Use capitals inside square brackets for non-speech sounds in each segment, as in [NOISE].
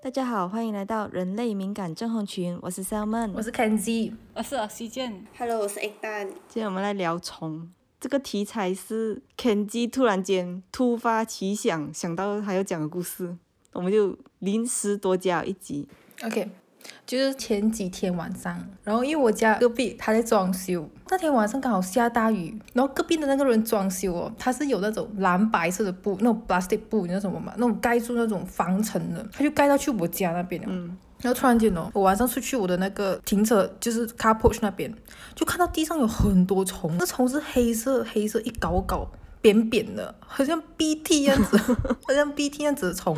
大家好，欢迎来到人类敏感症候群，我是 Salman，我是 Kenzie，我是西健。Hello，我是 Egg 蛋。今天我们来聊虫。这个题材是 Kenzi 突然间突发奇想，想到还要讲的故事，我们就临时多加了一集。OK，就是前几天晚上，然后因为我家隔壁他在装修，那天晚上刚好下大雨，然后隔壁的那个人装修哦，他是有那种蓝白色的布，那种 plastic 布，你知道什么吗？那种盖住那种防尘的，他就盖到去我家那边了。嗯，然后突然间哦，我晚上出去我的那个停车就是 car porch 那边，就看到地上有很多虫，那虫是黑色黑色一搞搞扁扁的，好像 BT 样子，[LAUGHS] 好像 BT 样子的虫。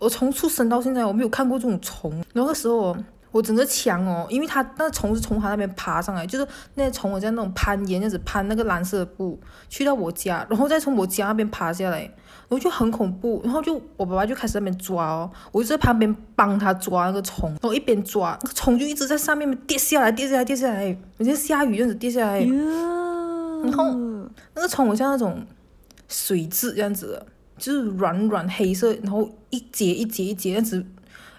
我从出生到现在我没有看过这种虫，那个时候。我整个墙哦，因为它那虫是从它那边爬上来，就是那虫我在那种攀岩，样子攀那个蓝色的布，去到我家，然后再从我家那边爬下来，然后就很恐怖，然后就我爸爸就开始那边抓哦，我就在旁边帮他抓那个虫，然后一边抓，那个虫就一直在上面跌下来，跌下来，跌下来，好像下雨这样子跌下来，然后那个虫好像那种水蛭这样子，就是软软黑色，然后一节一节一节这样子。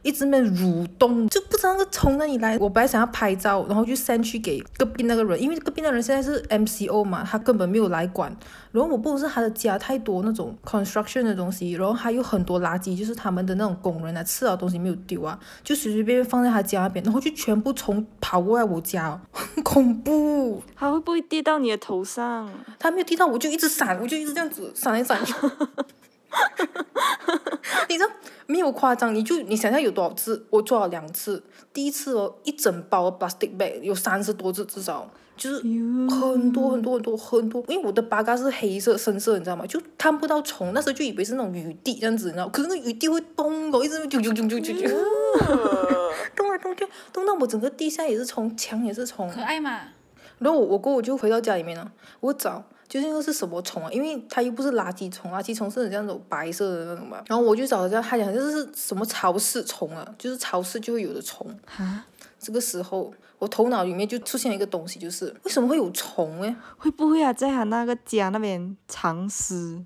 一直在蠕动，就不知道那个从哪里来。我本来想要拍照，然后就 send 去给隔壁那个人，因为隔壁那个人现在是 MCO 嘛，他根本没有来管。然后我不是他的家太多那种 construction 的东西，然后还有很多垃圾，就是他们的那种工人啊吃了东西没有丢啊，就随随便便放在他家那边，然后就全部从跑过来我家、哦，很恐怖。他会不会跌到你的头上？他没有跌到，我就一直闪，我就一直这样子闪来闪去。[LAUGHS] [LAUGHS] 你知道没有夸张，你就你想想有多少次？我做了两次，第一次哦，一整包 plastic bag 有三十多只至少，就是很多很多很多很多。因为我的八嘎是黑色深色，你知道吗？就看不到虫，那时候就以为是那种雨滴这样子，你知道？可是那雨滴会动哦，一直啾啾啾啾啾啾，动来动去，动到我整个地下也是虫，墙也是虫。可爱嘛？然后我我过我就回到家里面了，我找。究竟那个是什么虫啊？因为它又不是垃圾虫，垃圾虫是很像那种白色的那种嘛。然后我就找了下，他讲这是什么潮湿虫啊？就是潮湿就会有的虫。啊，这个时候我头脑里面就出现一个东西，就是为什么会有虫呢？会不会啊，在他那个家那边藏尸？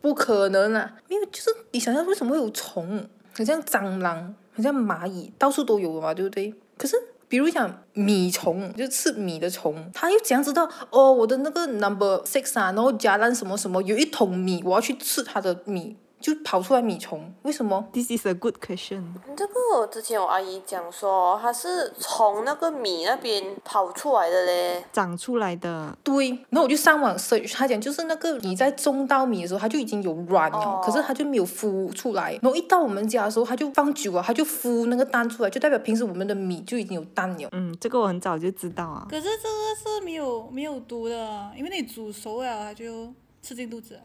不可能啊！因为就是你想想为什么会有虫？很像蟑螂，很像蚂蚁，到处都有的嘛，对不对？可是。比如讲米虫，就吃米的虫，他又怎样知道哦？我的那个 number six 啊，然后加上什么什么，有一桶米，我要去吃它的米，就跑出来米虫，为什么？This is a good question。这个之前我阿姨讲说，它是从那个米那边跑出来的嘞，长出来的。对，然后我就上网 search，他讲就是那个你在种稻米的时候，它就已经有卵了，哦可是它就没有孵出来。然后一到我们家的时候，它就放久了，它就孵那个蛋出来，就代表平时我们的米就已经有蛋了。嗯，这个我很早就知道啊。可是这个是没有没有毒的，因为你煮熟了它就吃进肚子。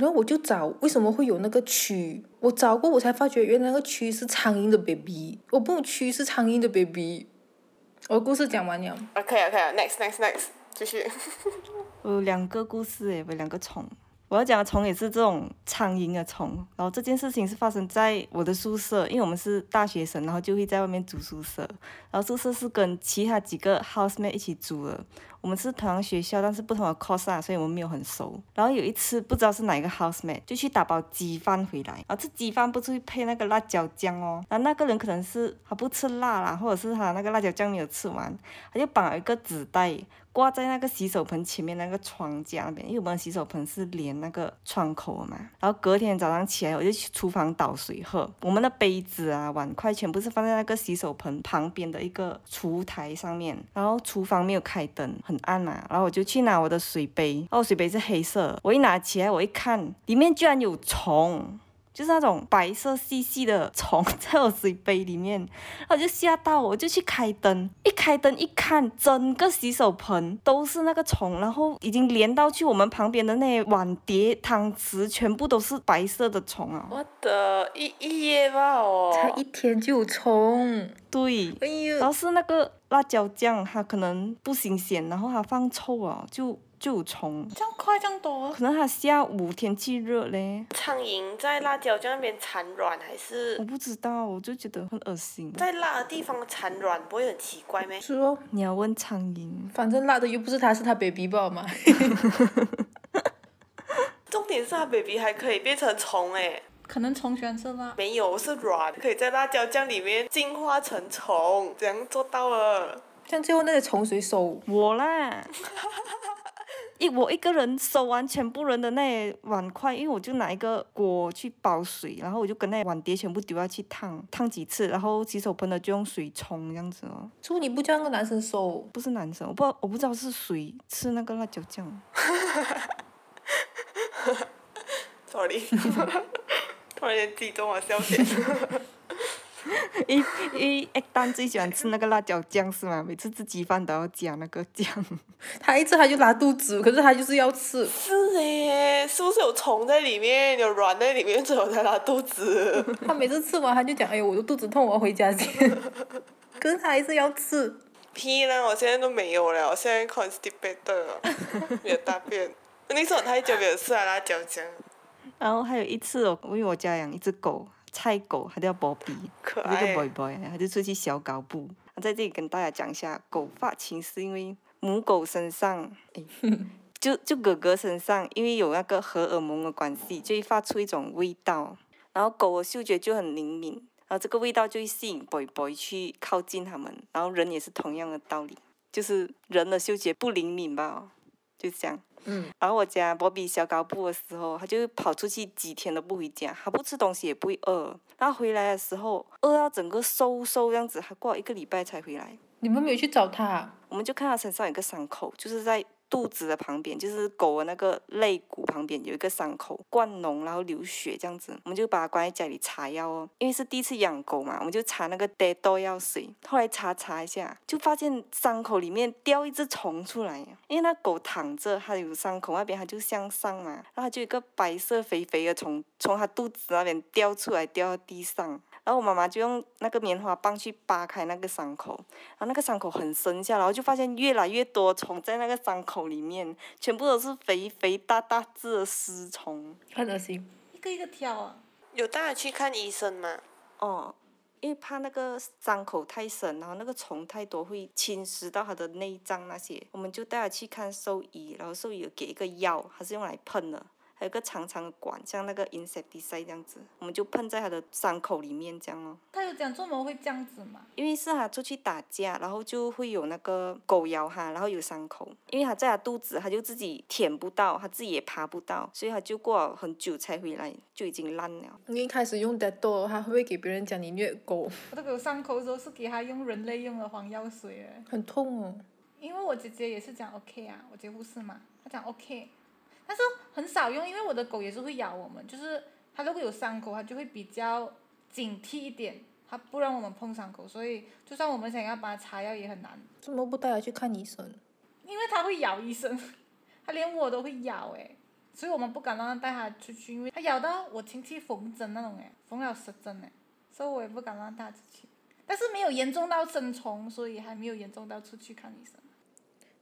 然后我就找为什么会有那个蛆，我找过我才发觉原来那个蛆是苍蝇的 baby，我不蛆是苍蝇的 baby。我的故事讲完了。OK OK，next next next，继续。我 [LAUGHS] 有两个故事诶，不两个虫。我要讲的虫也是这种苍蝇的虫，然后这件事情是发生在我的宿舍，因为我们是大学生，然后就会在外面租宿舍，然后宿舍是跟其他几个 housemate 一起租的。我们是同样学校，但是不同的 course 啊，所以我们没有很熟。然后有一次不知道是哪一个 housemate 就去打包鸡饭回来，然后这鸡饭不是会配那个辣椒酱哦，然后那个人可能是他不吃辣啦，或者是他那个辣椒酱没有吃完，他就绑了一个纸袋。挂在那个洗手盆前面那个窗架那边，因为我们洗手盆是连那个窗口的嘛。然后隔天早上起来，我就去厨房倒水喝。我们的杯子啊、碗筷全部是放在那个洗手盆旁边的一个厨台上面。然后厨房没有开灯，很暗嘛。然后我就去拿我的水杯，然后水杯是黑色。我一拿起来，我一看，里面居然有虫。就是那种白色细细的虫在我水杯里面，然后我就吓到，我就去开灯，一开灯一看，整个洗手盆都是那个虫，然后已经连到去我们旁边的那些碗碟、汤匙，全部都是白色的虫啊！我的一一夜吧哦。才一天就有虫，对，哎呦，然后是那个辣椒酱，它可能不新鲜，然后它放臭啊，就就有虫。这样快这样多，可能它下午天气热嘞，苍蝇在辣椒酱那边产卵，还是我不知道，我就觉得很恶心。在辣的地方产卵，不会很奇怪咩？是哦，你要问苍蝇，反正辣的又不是他，是他 baby 吧嘛。[LAUGHS] 重点是它 baby 还可以变成虫诶。可能虫喜欢吃辣。没有，是软，可以在辣椒酱里面进化成虫，怎样做到了？像最后那些虫谁收？我啦，[LAUGHS] [LAUGHS] 一我一个人收完全部人的那碗筷，因为我就拿一个锅去煲水，然后我就跟那碗碟全部丢下去烫，烫几次，然后洗手盆的就用水冲这样子哦。就你不叫那个男生收？不是男生，我不知道我不知道是谁吃那个辣椒酱，[LAUGHS] sorry，[LAUGHS] 突然间激动我笑点。[LAUGHS] 一一一丹最喜欢吃那个辣椒酱是吗？每次吃鸡饭都要加那个酱。他一吃他就拉肚子，可是他就是要吃。是诶，是不是有虫在里面，有软在里面，所以我才拉肚子？他每次吃完他就讲：“哎呦，我的肚子痛，我要回家先。”可是他还是要吃。屁啦！我现在都没有了，我现在 constipated 了，没有大便。那时候我太久没有吃了辣椒酱，然后还有一次哦，因为我家养一只狗，菜狗，它叫波比，可爱个 boy boy，它就出去小搞步。在这里跟大家讲一下，狗发情是因为母狗身上，诶 [LAUGHS] 就就哥哥身上，因为有那个荷尔蒙的关系，就会发出一种味道，然后狗的嗅觉就很灵敏，然后这个味道就会吸引 boy boy 去靠近它们，然后人也是同样的道理，就是人的嗅觉不灵敏吧，就这样。嗯，然后我家波比小高步的时候，他就跑出去几天都不回家，他不吃东西也不会饿，然后回来的时候饿到整个瘦瘦这样子，还过了一个礼拜才回来。你们没有去找他？我们就看他身上有个伤口，就是在肚子的旁边，就是狗的那个肋骨旁边有一个伤口，灌脓然后流血这样子，我们就把它关在家里擦药哦。因为是第一次养狗嘛，我们就擦那个 d 豆药水，后来擦擦一下，就发现伤口里面掉一只虫出来，因为那狗躺着，它有伤口那边它就向上嘛，然后就一个白色肥肥的虫从它肚子那边掉出来，掉到地上。然后我妈妈就用那个棉花棒去扒开那个伤口，然后那个伤口很深下，然后就发现越来越多虫在那个伤口里面，全部都是肥肥大大只的尸虫。很恶心。一个一个挑啊，有带他去看医生吗？哦，因为怕那个伤口太深，然后那个虫太多会侵蚀到她的内脏那些，我们就带她去看兽医，然后兽医有给一个药，它是用来喷的。还有一个长长的管，像那个 insecticide 这样子，我们就喷在它的伤口里面这样哦。他有讲做么会这样子嘛？因为是他出去打架，然后就会有那个狗咬他，然后有伤口。因为他在他肚子，他就自己舔不到，他自己也爬不到，所以他就过了很久才回来，就已经烂了。你一开始用 d e t o 他会不会给别人讲你虐狗？[LAUGHS] 我这个伤口的时候是给他用人类用的黄药水诶，很痛哦。因为我姐姐也是讲 OK 啊，我姐护士嘛，她讲 OK，但是很少用，因为我的狗也是会咬我们，就是它如果有伤口，它就会比较警惕一点，它不让我们碰伤口，所以就算我们想要帮它擦药也很难，怎么不带它去看医生？因为它会咬医生，它连我都会咬诶，所以我们不敢让它带它出去，因为它咬到我亲戚缝针那种诶，缝了十针诶，所以我也不敢让它出去。但是没有严重到生虫，所以还没有严重到出去看医生。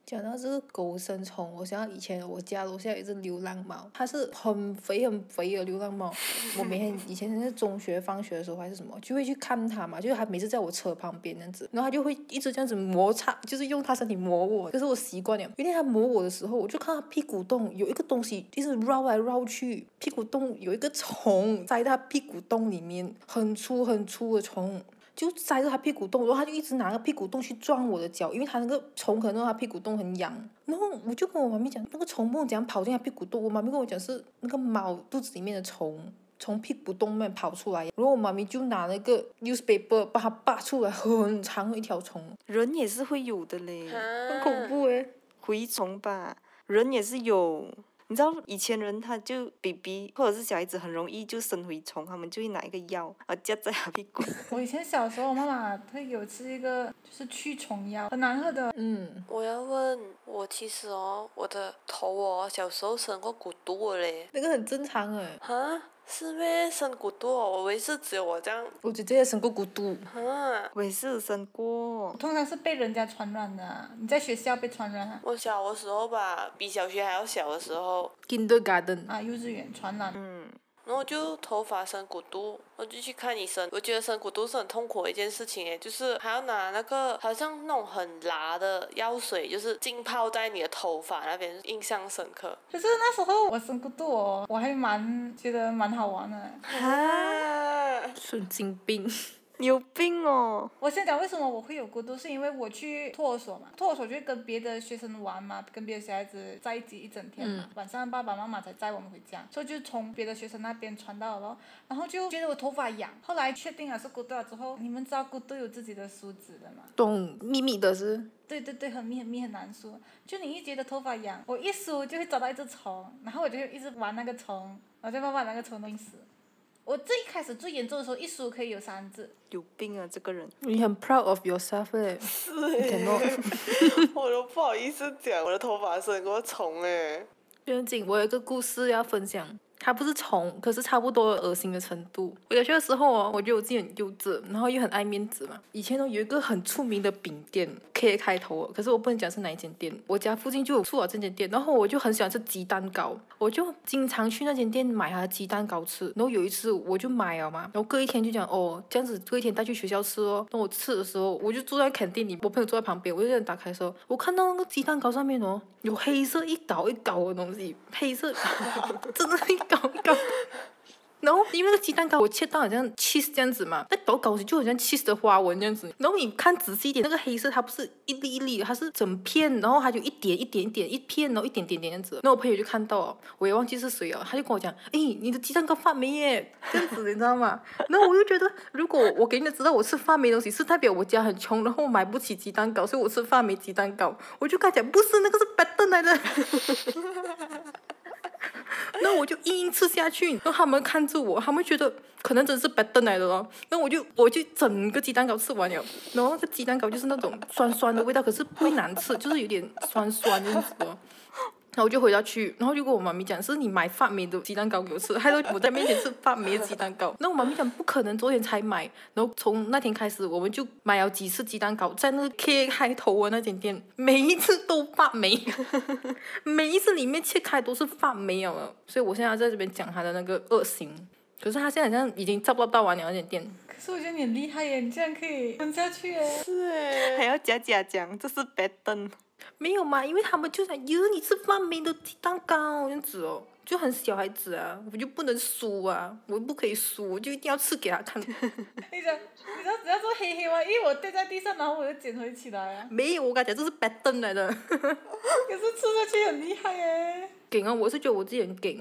讲到这个狗生虫，我想到以前我家楼下有一只流浪猫，它是很肥很肥的流浪猫。我每天以前在中学放学的时候还是什么，就会去看它嘛，就是它每次在我车旁边这样子，然后它就会一直这样子摩擦，就是用它身体磨我，可是我习惯了。有一天它磨我的时候，我就看它屁股洞有一个东西一直绕来绕去，屁股洞有一个虫塞在它屁股洞里面，很粗很粗的虫。就塞着他屁股洞，然后他就一直拿个屁股洞去撞我的脚，因为他那个虫可能让他屁股洞很痒。然后我就跟我妈咪讲，那个虫不能怎样跑进他屁股洞。我妈咪跟我讲是那个猫肚子里面的虫从屁股洞里面跑出来，然后我妈咪就拿那个 newspaper 把它扒出来，[LAUGHS] 很长的一条虫，人也是会有的嘞，很恐怖诶。蛔虫吧，人也是有。你知道以前人他就 BB 或者是小孩子很容易就生蛔虫，他们就会拿一个药啊夹在他屁股。[LAUGHS] 我以前小时候，我妈妈她有吃一个就是驱虫药，很难喝的。嗯，我要问，我其实哦，我的头哦，小时候生过骨肚的嘞。那个很正常诶。哈？是咩？生骨肚哦？我以为是只有我这样。我姐姐也生过骨肚，哈？我也是有生过，通常是被人家传染的啊，你在学校被传染啊，我小的时候吧，比小学还要小的时候，kindergarten，啊，幼稚园传染。嗯，然后就头发生骨毒，我就去看医生。我觉得生骨毒是很痛苦的一件事情诶，就是还要拿那个好像那种很辣的药水，就是浸泡在你的头发那边，印象深刻。可是那时候我生骨毒哦，我还蛮觉得蛮好玩的。啊，[LAUGHS] 神经病。你有病哦！我先讲为什么我会有孤独，是因为我去托儿所嘛，托儿所就会跟别的学生玩嘛，跟别的小孩子在一起一整天嘛，晚上爸爸妈妈才载我们回家，所以就从别的学生那边传到了，然后就觉得我头发痒，后来确定了是孤独了之后，你们知道孤独有自己的梳子的吗？懂秘密的是？对对对，很密很密很难梳，就你一觉得头发痒，我一梳就会找到一只虫，然后我就一直玩那个虫，然后就慢慢把那个虫弄死。我最开始最严重的时候，一梳可以有三只。有病啊，这个人！你很 proud of yourself 嘞。是诶，[LAUGHS] 我都不好意思讲，我的头发生过虫诶。不用紧，我有一个故事要分享。它不是虫，可是差不多恶心的程度。我小学的时候哦，我觉得我自己很幼稚，然后又很爱面子嘛。以前呢有一个很出名的饼店，K 开头，可是我不能讲是哪一间店。我家附近就有出了这间店，然后我就很喜欢吃鸡蛋糕，我就经常去那间店买它的鸡蛋糕吃。然后有一次我就买了嘛，然后隔一天就讲哦，这样子隔一天带去学校吃哦。等我吃的时候，我就坐在肯定里，我朋友坐在旁边，我就在打开的时候，我看到那个鸡蛋糕上面哦，有黑色一搞一搞的东西，黑色，[LAUGHS] 真的一搞一搞。[LAUGHS] 然后因为那个鸡蛋糕我切到好像 cheese 这样子嘛，那搞搞起就好像 cheese 的花纹这样子。然后你看仔细一点，那个黑色它不是一粒一粒，它是整片，然后它就一点一点一点一片，然后一点点点这样子。那我朋友就看到，我也忘记是谁了，他就跟我讲，哎，你的鸡蛋糕发霉耶，这样子你知道吗？[LAUGHS] 然后我就觉得，如果我给你知道我吃发霉东西，是代表我家很穷，然后我买不起鸡蛋糕，所以我吃发霉鸡蛋糕。我就跟他讲，不是那个是白灯来的。那我就硬硬吃下去，然后他们看着我，他们觉得可能真是白炖来的咯。那我就我就整个鸡蛋糕吃完了，然后那个鸡蛋糕就是那种酸酸的味道，可是不会难吃，就是有点酸酸这样子哦。然后我就回家去，然后就跟我妈咪讲，是你买发霉的鸡蛋糕给我吃，害得我在面前吃发霉的鸡蛋糕。[LAUGHS] 那我妈咪讲不可能，昨天才买。然后从那天开始，我们就买了几次鸡蛋糕，在那个 K 开头的那间店，每一次都发霉，[LAUGHS] 每一次里面切开都是发霉了。所以我现在在这边讲他的那个恶行。可是他现在好像已经差不多到完了那间店。可是我觉得你很厉害耶，你竟然可以吞下去耶。是哎。还要假假讲，这是白灯。没有嘛，因为他们就想，哟，你吃发霉的鸡蛋糕这样子哦，就很小孩子啊，我就不能输啊，我不可以输，我就一定要吃给他看。[LAUGHS] 你讲，你知道只要做黑黑吗？因为我掉在地上，然后我又捡回起来啊。没有，我感觉这是白灯来的。[LAUGHS] 可是吃下去很厉害耶。给啊，我是觉得我自己很给。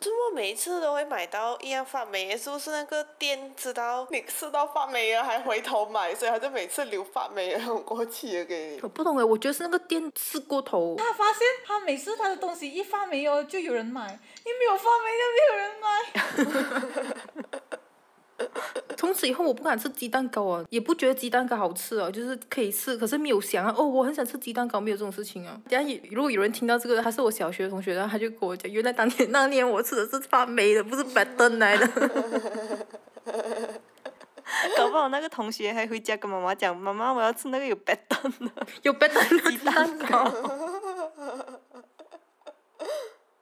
怎么每次都会买到一样发霉？是不是那个店知道你吃到发霉了还回头买，所以他就每次留发霉然后过期的给你？我不懂哎，我觉得是那个店吃过头。他发现他每次他的东西一发霉哦，就有人买；一没有发霉就没有人买。[LAUGHS] [LAUGHS] 从此以后我不敢吃鸡蛋糕啊，也不觉得鸡蛋糕好吃啊，就是可以吃，可是没有想哦，我很想吃鸡蛋糕，没有这种事情啊。等下如果有人听到这个，他是我小学同学，然后他就跟我讲，原来当年那年我吃的是发霉的，不是 [LAUGHS] 白炖来的。搞不好那个同学还回家跟妈妈讲，妈妈我要吃那个有白炖的，有白炖的鸡蛋糕。[LAUGHS]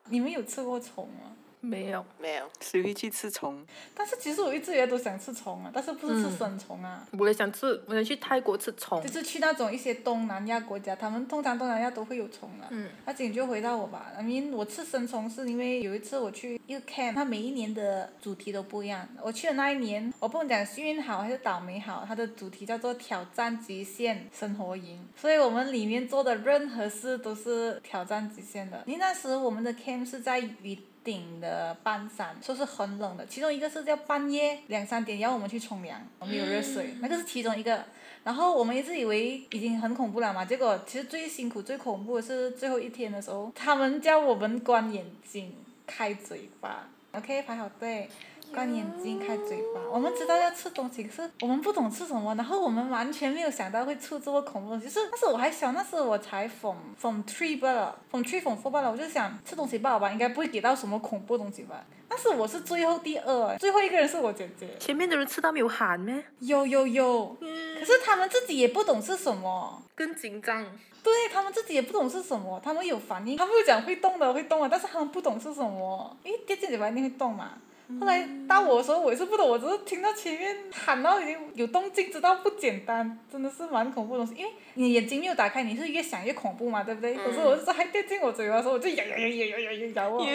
你们有吃过虫吗？[LAUGHS] 没有，没有，谁会去吃虫？但是其实我一直以来都想吃虫啊，但是不是吃生虫啊。我也想吃，我想去泰国吃虫。就是去那种一些东南亚国家，他们通常东南亚都会有虫啊。嗯。那今天就回到我吧，I mean 我吃生虫是因为有一次我去一个 camp，它每一年的主题都不一样。我去的那一年，我不能讲幸运好还是倒霉好，它的主题叫做挑战极限生活营，所以我们里面做的任何事都是挑战极限的。因为那时我们的 camp 是在雨。顶的半山，说是很冷的。其中一个是叫半夜两三点要我们去冲凉，我们有热水，那个是其中一个。然后我们一直以为已经很恐怖了嘛，结果其实最辛苦、最恐怖的是最后一天的时候，他们叫我们关眼睛、开嘴巴。OK，排好队。关眼睛，开嘴巴。我们知道要吃东西，可是我们不懂吃什么。然后我们完全没有想到会吃这么恐怖东西。是，但是我还小，那时候我才 from from three 罢了，from three from four 罢了。我就想吃东西罢了吧，应该不会给到什么恐怖东西吧。但是我是最后第二，最后一个人是我姐姐。前面的人吃到没有喊咩？有有有。嗯可是他们自己也不懂是什么。更紧张。对他们自己也不懂是什么，他们有反应，他们会讲会动的会动的，但是他们不懂是什么。因为电子嘴巴一定会动嘛。后来到我的时候，我也是不懂，我只是听到前面喊到已经有动静，知道不简单，真的是蛮恐怖的东西。因为你眼睛没有打开，你是越想越恐怖嘛，对不对？可是我是还掉进我嘴巴的时候，我就咬咬咬咬咬咬咬咬哦。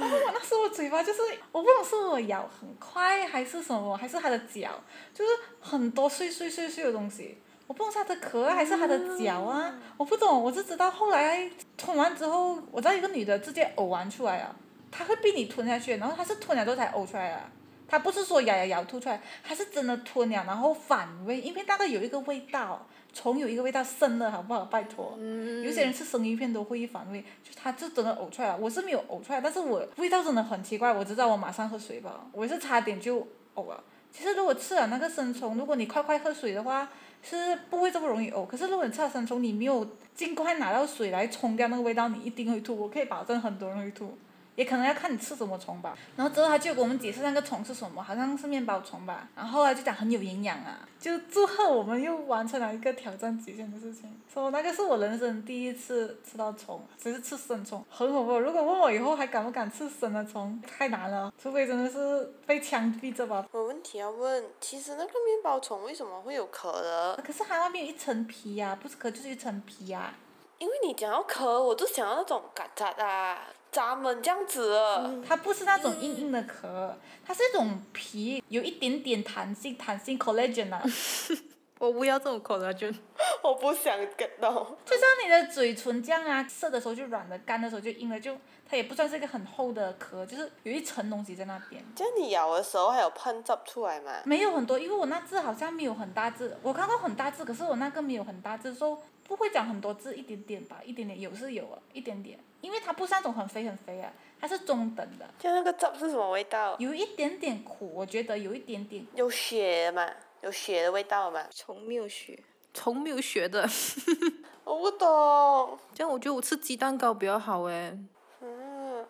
然后我那时候嘴巴就是，我不懂是我咬很快还是什么，还是它的脚，就是很多碎碎碎碎的东西。我不懂是它的壳还是它的脚啊，我不懂，我就知道后来吞完之后，我知道一个女的直接呕完出来了，它会被你吞下去，然后它是吞了之后才呕出来的，它不是说咬咬咬吐出来，它是真的吞了然后反胃，因为那个有一个味道，虫有一个味道生的好不好？拜托，有些人吃生鱼片都会反胃，就她就真的呕出来了，我是没有呕出来，但是我味道真的很奇怪，我知道我马上喝水吧，我是差点就呕了。其实如果吃了那个生虫，如果你快快喝水的话，是不会这么容易呕。可是如果你吃了生虫，你没有尽快拿到水来冲掉那个味道，你一定会吐。我可以保证很多人会吐，也可能要看你吃什么虫吧。然后之后他就给我们解释那个虫是什么，好像是面包虫吧。然后后来就讲很有营养啊，就祝贺我们又完成了一个挑战极限的事情。说那个是我人生第一次吃到虫，只是吃生虫，很恐怖。如果问我以后还敢不敢吃生的虫，太难了，除非真的是被枪毙着吧。我问题要问，其实那个面包虫为什么会有壳的？可是它外面有一层皮呀、不是壳就是一层皮呀、因为你讲到壳，我就想到那种曱甴啊、蚱蜢这样子的。它不是那种硬硬的壳，它是一种皮，有一点点弹性，弹性 collagen 啊，[LAUGHS] 我不要这种 collagen，[LAUGHS] 我不想 get 到。就像你的嘴唇这样啊，涩的时候就软的，干的时候就硬了，就它也不算是一个很厚的壳，就是有一层东西在那边。就你咬的时候还有喷汁出来吗？没有很多，因为我那只好像没有很大只，我看到很大只，可是我那个没有很大只，说不会讲很多字，一点点吧，一点点有是有啊，一点点，因为它不是那种很肥很肥啊，它是中等的，就那个汁是什么味道？有一点点苦，我觉得有一点点。有血嘛？有血的味道嘛？虫没有血，虫没有血的，[LAUGHS] 我不懂。这样我觉得我吃鸡蛋糕比较好诶。嗯，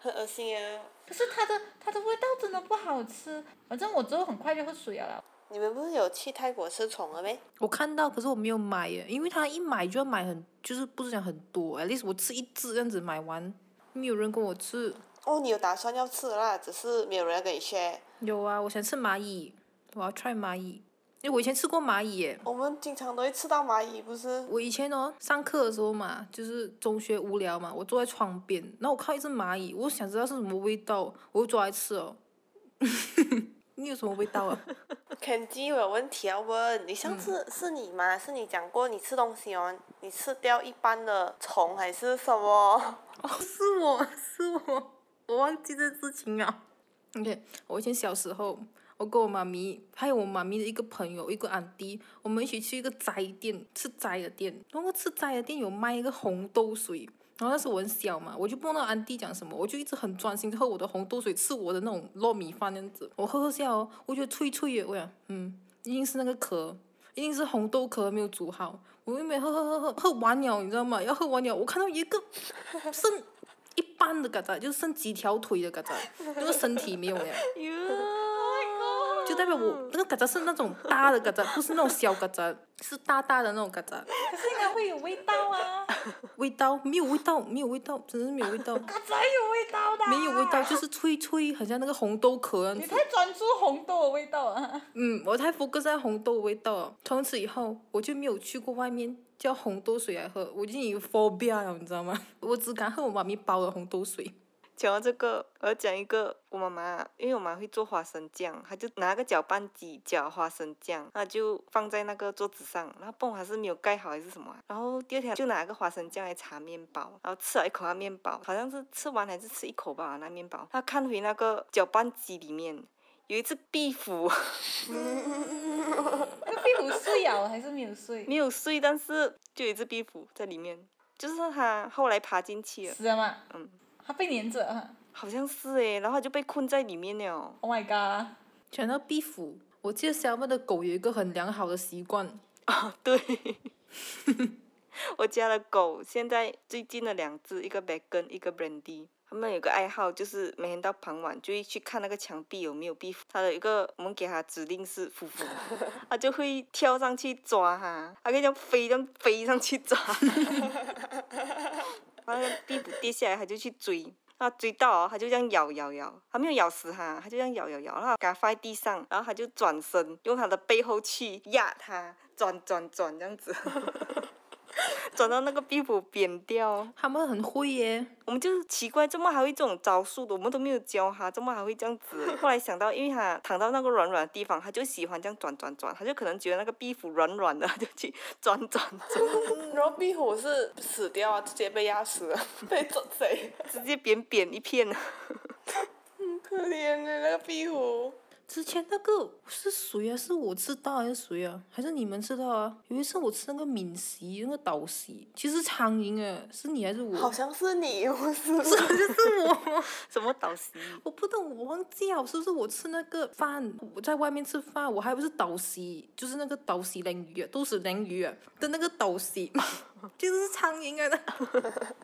很恶心啊！可是它的它的味道真的不好吃，反正我之后很快就喝水了啦。你们不是有去泰国吃虫了没？我看到，可是我没有买耶，因为他一买就要买很，就是不是讲很多，at least 我吃一只这样子买完，没有人跟我吃。哦，你有打算要吃啦，只是没有人要跟你 share。有啊，我想吃蚂蚁，我要 try 蚂蚁，因为我以前吃过蚂蚁耶。我们经常都会吃到蚂蚁，不是？我以前哦，上课的时候嘛，就是中学无聊嘛，我坐在窗边，然后我看到一只蚂蚁，我想知道是什么味道，我就抓来吃哦。[LAUGHS] 你有什么味道啊？[LAUGHS] Kenji，我有问题要问你，上次是你吗？是你讲过你吃东西哦，你吃掉一半的虫还是什么？哦，是我是我，我忘记这事情了。OK，我以前小时候，我跟我妈咪还有我妈咪的一个朋友，一个安迪，我们一起去一个斋店吃斋的店，那个吃斋的店有卖一个红豆水。然后那时候我很小嘛，我就不知道那个安迪讲什么，我就一直很专心喝我的红豆水，吃我的那种糯米饭那样子。我喝喝下哦，我觉得脆脆的，我想，嗯，一定是那个壳，一定是红豆壳没有煮好。我又没喝喝喝喝喝完了，你知道吗？要喝完了，我看到一个 [LAUGHS] 剩一半的曱甴，就剩几条腿的曱甴，那个身体没有了。就代表我那个曱甴是那种大的曱甴，不是那种小曱甴，是大大的那种曱甴。[LAUGHS] 可是应该会有味道，味道没有味道，没有味道，真是没有味道，[LAUGHS] 它才有味道的。没有味道，就是脆脆，很像那个红豆壳样子。你太专注红豆的味道了。嗯，我太 focus 在红豆的味道了。从此以后，我就没有去过外面叫红豆水来喝，我已经有 phobia 了，你知道吗？我只敢喝我妈咪包的红豆水。讲到这个，我要讲一个我妈妈，因为我妈会做花生酱，她就拿个搅拌机搅花生酱，她就放在那个桌子上，然后不还是没有盖好还是什么啊，然后第二天就拿个花生酱来擦面包，然后吃了一口那面包，好像是吃完还是吃一口吧那面包，她看回那个搅拌机里面有一只壁虎，[LAUGHS] 那壁虎碎了还是没有碎？[LAUGHS] 没有碎，但是就有一只壁虎在里面，就是它后来爬进去了，死了吗？嗯。它被粘着啊。好像是诶，然后它就被困在里面了。Oh my god！讲到壁虎，我记得小妹的狗有一个很良好的习惯，[LAUGHS] 啊，对，我家的狗现在最近的两只，一个 Bacon，一个 Brandy，它们有个爱好，就是每天到傍晚就会去看那个墙壁有没有壁虎。它的一个，我们给它指令是“夫妇”，[LAUGHS] 它就会跳上去抓它，它可以这样飞，这样飞上去抓。[LAUGHS] 地跌下来，他就去追。然后追到哦，他就这样咬咬咬，他没有咬死他，他就这样咬咬咬，然后给他放在地上，然后他就转身用他的背后去压他，转转转这样子，[LAUGHS] [LAUGHS] 转到那个壁虎扁掉。他们很会耶，我们就奇怪，怎么还会这种招数的？我们都没有教他，怎么还会这样子？[LAUGHS] 后来想到，因为他躺到那个软软的地方，他就喜欢这样转转转，他就可能觉得那个壁虎软软的，它就去转转转，[LAUGHS] 然后壁虎是死掉啊，直接被压死了，被捉贼，直接扁扁一片。可怜的那个壁虎。之前那个是谁啊？是我吃到还是谁啊？还是你们吃到啊？有一次我吃那个闽席，那个岛席，其实苍蝇哎，是你还是我？好像是你，我是 [LAUGHS] 是是我，[LAUGHS] 什么导席？我不懂，我忘记了，是不是我吃那个饭？我在外面吃饭，我还不是岛席，就是那个岛席鲮鱼啊，都是鲮鱼啊的那个岛席，[LAUGHS] 就是苍蝇啊的，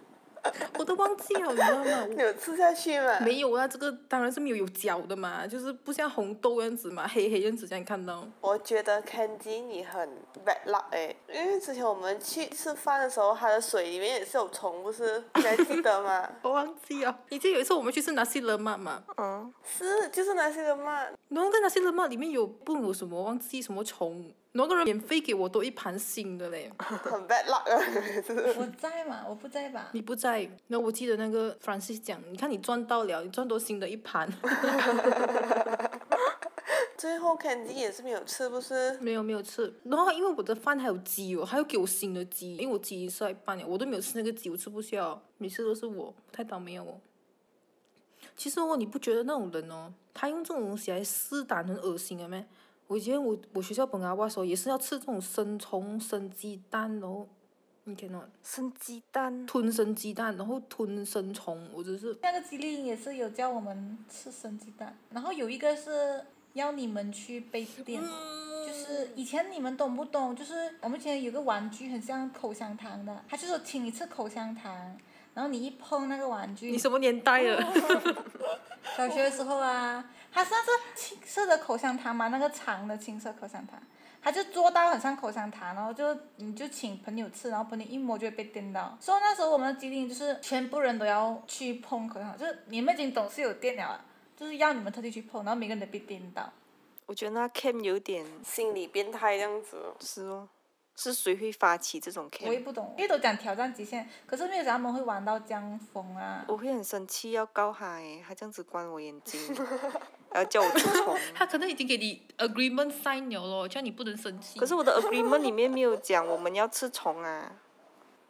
[LAUGHS] 我都忘记了，你知道吗？你有吃下去吗？没有啊，这个当然是没有有嚼的嘛，就是不像红豆样子嘛，黑黑样子，这样你看到。我觉得 Candy 你很 bad luck 哎，因为之前我们去吃饭的时候，它的水里面也是有虫，不是？你还记得吗？[LAUGHS] 我忘记了。你记得有一次我们去吃拿西勒曼嘛？嗯，是，就是拿西勒曼。然后在拿西勒曼里面有不有什么忘记什么虫，那个人免费给我多一盘新的嘞。很 bad luck 啊，[LAUGHS] 我在嘛？我不在吧？你不在，然后我记得那个 Francis 讲，你看你赚到了，你赚多新的一盘。[LAUGHS] 最后 Kenji 也是没有吃，不是？没有没有吃，然后因为我的饭还有鸡哦，还要给我新的鸡，因为我鸡吃到一半了，我都没有吃那个鸡，我吃不消，每次都是我，太倒霉了我。其实哦，你不觉得那种人哦，他用这种东西来试胆很恶心的咩？我以前我我学校本来话时候也是要吃这种生虫、生鸡蛋，然后你天呐，生鸡蛋。吞生鸡蛋，然后吞生虫，我就是那个吉利也是有叫我们吃生鸡蛋，然后有一个是要你们去背垫，就是以前你们懂不懂？就是我们以前有个玩具很像口香糖的，他就说请你吃口香糖，然后你一碰那个玩具你，什么年代了？[LAUGHS] 小学的时候啊，它算是青色的口香糖嘛，那个长的青色口香糖，他就做到很像口香糖，然后就你就请朋友吃，然后朋友一摸就会被电到。所以那时候我们的机灵就是全部人都要去碰口香糖，就是你们已经懂是有电了啊，就是要你们特地去碰，然后每个人都被电到。我觉得那 cam 有点心理变态这样子。是哦，是谁会发起这种我也？不懂，因为都讲挑战极限，可是没有想他们会玩到这样疯啊。我会很生气，要告他诶，他这样子关我眼睛，还 [LAUGHS] 要叫我吃虫。[LAUGHS] 他可能已经给你 agreement sign 了咯，叫你不能生气。可是我的 agreement 里面没有讲我们要吃虫啊。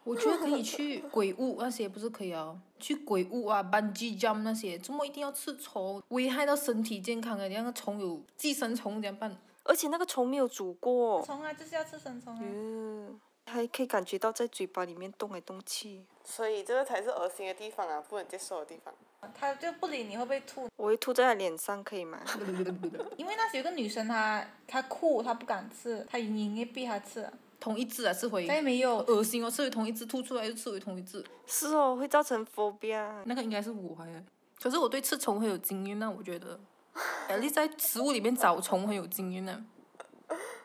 我觉得可以去鬼屋那些不是可以哦？去鬼屋啊，bungee jump 那些，怎么一定要吃虫？危害到身体健康的，你那个虫有寄生虫怎么办？而且那个虫没有煮过，虫啊，就是要吃生虫啊。嗯，还可以感觉到在嘴巴里面动来动去。所以这个才是恶心的地方啊，不能接受的地方。他就不理你会不会吐，我会吐在他脸上，可以吗？[LAUGHS] 因为那时有个女生她她哭她不敢吃，她隐隐逼她吃，同一只啊，吃回再没有。恶心哦，吃回同一只吐出来又吃回同一只，是哦，会造成 phobia。那个应该是我还。可是我对吃虫很有经验，那我觉得 [LAUGHS] at least 在食物里面找虫很有经验呢。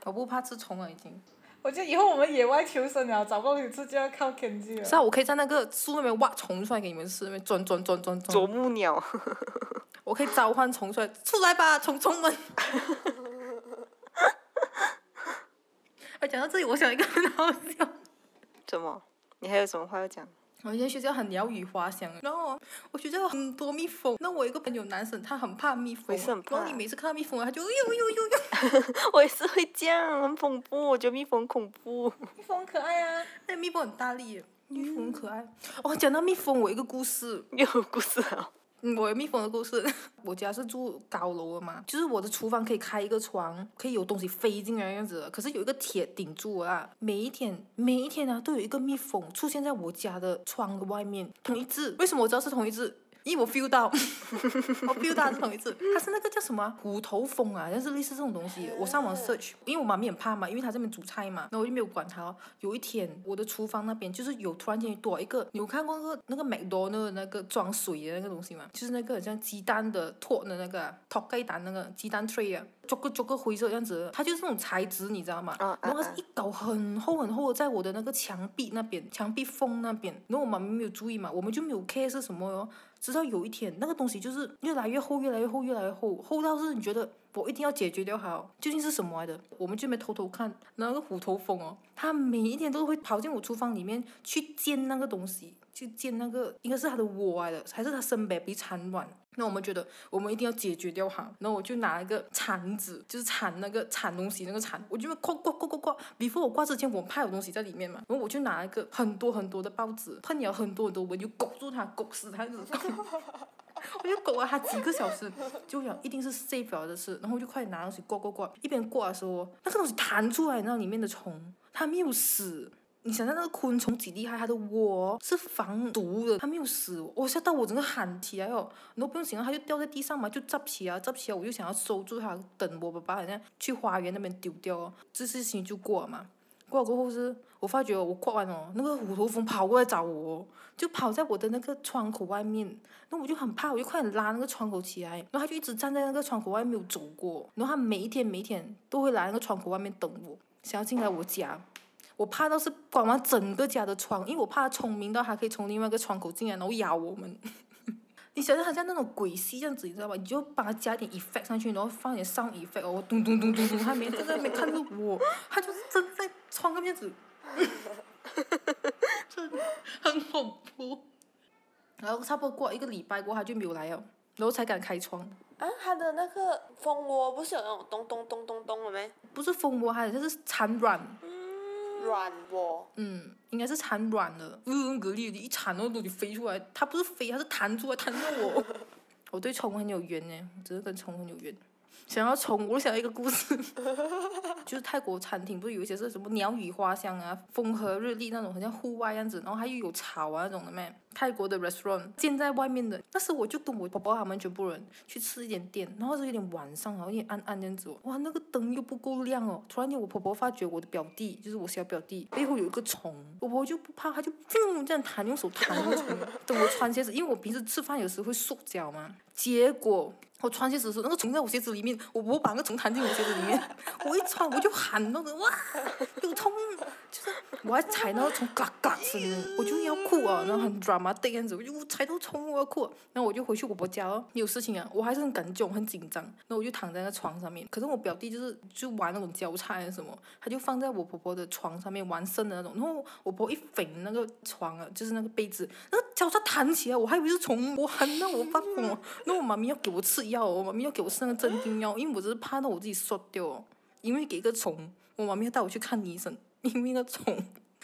我不怕吃虫了已经。我觉得以后我们野外求生了，找不到东西吃就要靠 Kenji 了。是啊，我可以在那个树那边挖虫出来给你们吃，那边钻钻钻钻啄钻。木鸟，我可以召唤虫出来，出来吧，虫虫们。啊，[LAUGHS] 讲到这里，我想一个很好笑。怎么？你还有什么话要讲？我以前学校很鸟语花香，然后我学校有很多蜜蜂。那我一个朋友男生，他很怕蜜蜂，然后你每次看到蜜蜂，他就呦呦呦呦。[LAUGHS] 我也是会这样，很恐怖。我觉得蜜蜂很恐怖。蜜蜂可爱啊，那蜜蜂很大力耶，蜜蜂很可爱。哦，讲到蜜蜂，我有一个故事。[LAUGHS] 又有故事啊！我有蜜蜂的故事。[LAUGHS] 我家是住高楼的嘛，就是我的厨房可以开一个窗，可以有东西飞进来这样子。可是有一个铁顶住啊，每一天每一天啊，都有一个蜜蜂出现在我家的窗的外面，同一只。为什么我知道是同一只？因为我 feel 到，[LAUGHS] 我 feel 到它是同一次，它是那个叫什么啊虎头蜂啊，就是类似这种东西。我上网 search，因为我妈咪很怕嘛，因为她这边煮菜嘛，然后我就没有管它哦。有一天，我的厨房那边就是有突然间多一个，你有看过那个那个美多那那个装水的那个东西吗？就是那个很像鸡蛋的托的那个啊托盖蛋那个鸡蛋 tray 啊，做个做个灰色这样子，它就是那种材质，你知道吗？然后它是一搞很厚很厚的，在我的那个墙壁那边，墙壁缝那边。然后我妈咪没有注意嘛，我们就没有 care 是什么哟。直到有一天，那个东西就是越来越厚，越来越厚，越来越厚，厚到是你觉得我一定要解决掉它，究竟是什么来的？我们就没偷偷看那个虎头蜂哦，它每一天都会跑进我厨房里面去煎那个东西，去煎那个应该是它的窝来的，还是它生 baby 产卵？那我们觉得我们一定要解决掉它，然后我就拿一个铲子，就是铲那个铲东西那个铲，我就挂挂挂挂挂。before 我挂之前，我怕有东西在里面嘛，然后我就拿一个很多很多的报纸，喷了很多很多，我就勾住它，勾死它，[LAUGHS] 我就勾了它几个小时，就想一定是 safe 了的事，然后我就快点拿东西挂挂挂，一边挂的时候，那个东西弹出来，然后里面的虫它没有死。你想象那个昆虫几厉害，它的窝是防毒的，它没有死，我吓到我整个喊起来哦，然后不用想，它就掉在地上嘛，就扎起啊，扎起来，我就想要收住它，等我爸爸好像去花园那边丢掉哦，这事情就过了嘛。过了过后是，我发觉我挂完哦，那个虎头蜂跑过来找我，就跑在我的那个窗口外面，那我就很怕，我就快点拉那个窗口起来，然后它就一直站在那个窗口外面没有走过，然后它每一天每一天都会来那个窗口外面等我，想要进来我家。我怕到是关完整个家的窗，因为我怕它聪明到它可以从另外一个窗口进来，然后咬我们。[LAUGHS] 你想象，它像那种鬼戏这样子，你知道吧？你就帮它加点 effect 上去，然后放点 sound effect 哦，咚咚咚咚咚，它没在那边看着我，它就是站在窗那边子，[LAUGHS] 真的很恐怖。然后差不多过一个礼拜过，它就没有来了，然后才敢开窗。啊，它的那个蜂窝不是有那种咚咚咚咚咚的没？不是蜂窝，它它是产卵。软不，嗯，应该是产卵的，嗯，格力一产那个东西飞出来，它不是飞，它是弹出来弹着我。[LAUGHS] 我对虫很有缘呢，真的跟虫很有缘。想要宠，我想要一个故事，[LAUGHS] 就是泰国餐厅不是有一些是什么鸟语花香啊、风和日丽那种，好像户外样子，然后它又有草啊那种的咩？泰国的 restaurant 建在外面的，那时我就跟我婆婆他们全部人去吃一点店，然后是有点晚上，然后有点暗暗这样子，哇，那个灯又不够亮哦。突然间我婆婆发觉我的表弟，就是我小表弟背后有一个虫，我婆婆就不怕，她就砰这样弹，用手弹那个虫。等我穿鞋子，因为我平时吃饭有时会缩脚嘛，结果。我穿鞋子的时候，那个虫在我鞋子里面，我我把那个虫弹进我鞋子里面，[LAUGHS] 我一穿我就喊那个哇，有虫，就是我还踩那个虫嘎嘎声，我就要哭啊，然后很 drama 的样子，我就踩到虫我要哭，然后我就回去我婆家哦，有事情啊，我还是很感动很紧张，那我就躺在那床上面，可是我表弟就是就玩那种交叉什么，他就放在我婆婆的床上面玩剩的那种，然后我婆一粉那个床啊，就是那个被子，那个交叉弹起来，我还以为是虫，我喊到我发疯，那我妈咪要给我吃。药，我妈咪要给我吃那个镇定药，因为我只是怕到我自己缩掉，因为给个虫，我妈咪要带我去看医生，因为那个虫，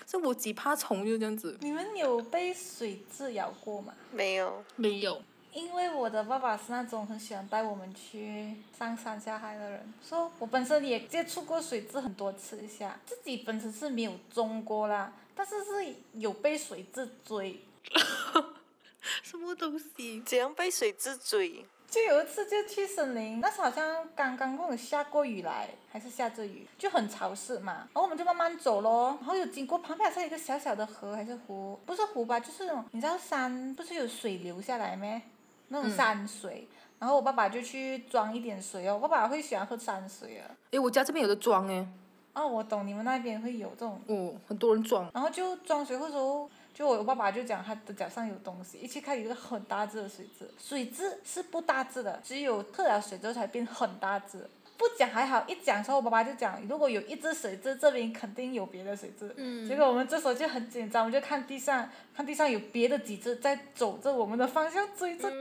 所以我只怕虫就这样子。你们有被水蛭咬过吗？没有，没有。因为我的爸爸是那种很喜欢带我们去上山下海的人，说我本身也接触过水蛭很多次一下，自己本身是没有中过啦，但是是有被水蛭追。[LAUGHS] 什么东西？怎样被水蛭追？就有一次就去森林，那时好像刚刚跟我下过雨来，还是下着雨，就很潮湿嘛。然后我们就慢慢走咯，然后有经过旁边是一个小小的河还是湖，不是湖吧，就是那种你知道山不是有水流下来咩？那种山水。然后我爸爸就去装一点水哦，我爸爸会喜欢喝山水啊。诶，我家这边有的装诶。哦，我懂，你们那边会有这种。哦，很多人装。然后就装水的时候。就我爸爸就讲他的脚上有东西，一去看一个很大只的水蛭，水蛭是不大只的，只有特了水之后才变很大只。不讲还好，一讲之后我爸爸就讲，如果有一只水蛭，这边肯定有别的水蛭。嗯。结果我们这时候就很紧张，我们就看地上，看地上有别的几只在走着我们的方向追着，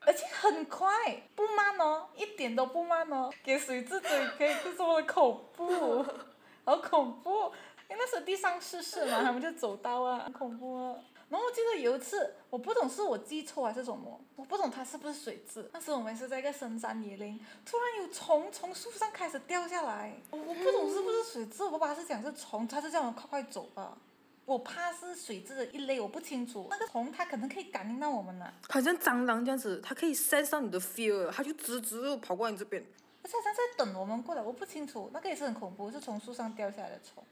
而且很快，不慢哦，一点都不慢哦，给水蛭追可以这么的恐怖，好恐怖。那时候地上湿湿嘛，他们就走到啊，很恐怖啊。然后我记得有一次，我不懂是我记错还是什么，我不懂它是不是水蛭。那时候我们是在一个深山野林，突然有虫从树上开始掉下来，我我不懂是不是水蛭，我爸爸是讲是虫，他是叫我们快快走吧。我怕是水蛭的一类，我不清楚。那个虫它可能可以感应到我们呢。好像蟑螂这样子，它可以 sense 到你的 fear，它就直直跑过来你这边。而且它在等我们过来，我不清楚，那个也是很恐怖，是从树上掉下来的虫。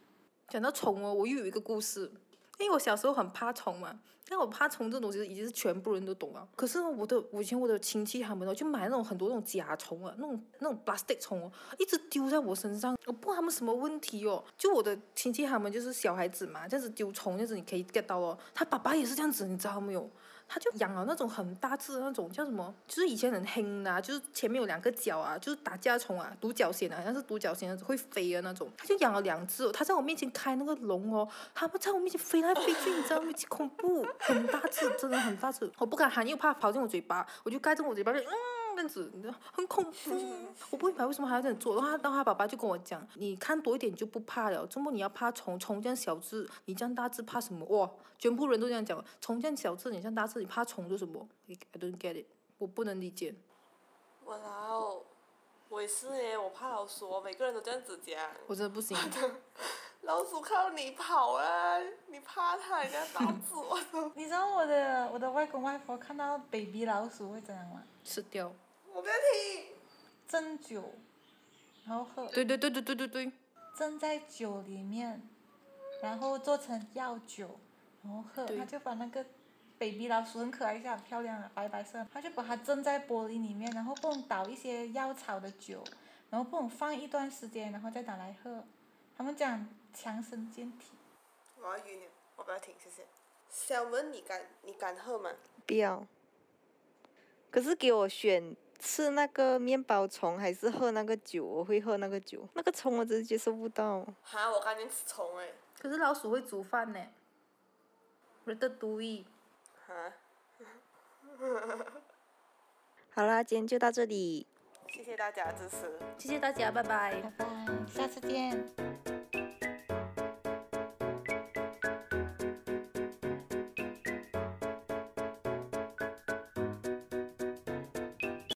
讲到虫哦，我又有一个故事，因为我小时候很怕虫嘛，但我怕虫这种东西已经是全部人都懂了。可是我的我以前我的亲戚他们哦，就买那种很多那种甲虫啊，那种那种 plastic 虫哦，一直丢在我身上，我不知道他们什么问题哦。就我的亲戚他们就是小孩子嘛，这样子丢虫，这样子你可以 get 到哦。他爸爸也是这样子，你知道没有？他就养了那种很大只的那种叫什么，就是以前很黑的、啊，就是前面有两个脚啊，就是打架虫啊，独角仙啊，好像是独角仙会飞的那种。他就养了两只哦，他在我面前开那个笼哦，他们在我面前飞来飞去，你知道吗？[LAUGHS] 恐怖，很大只，真的很大只，我不敢喊，又怕跑进我嘴巴，我就盖着我嘴巴就嗯。这样子，你知道很恐怖。[LAUGHS] 我不明白为什么还要这样做。然后他，然后他爸爸就跟我讲，你看多一点你就不怕了。周末你要怕虫，虫这样小只，你这样大只怕什么？哇，全部人都这样讲，虫这样小只，你这样大只，你怕虫做什么？I don't get it，我不能理解。我操！我也是耶，我怕老鼠，每个人都这样子讲。我真的不行。[LAUGHS] 老鼠看到你跑啊，你怕它，人家打死我。[LAUGHS] 你知道我的我的外公外婆看到 baby 老鼠会怎样吗？吃掉。我不要听。蒸酒，然后喝。对对对对对对对。蒸在酒里面，然后做成药酒，然后喝。他就把那个 baby 老鼠很可爱，一下很漂亮啊，白白色。他就把它蒸在玻璃里面，然后不能倒一些药草的酒，然后不能放一段时间，然后再拿来喝。他们讲强身健体。我要晕了，我不要听，谢谢。小文，你敢你敢喝吗？不要。可是给我选吃那个面包虫还是喝那个酒，我会喝那个酒。那个虫我真是接受不到。哈，我赶紧吃虫诶。可是老鼠会煮饭呢。我的毒液。哈。好啦，今天就到这里。谢谢大家支持。谢谢大家，拜拜。拜拜，下次见。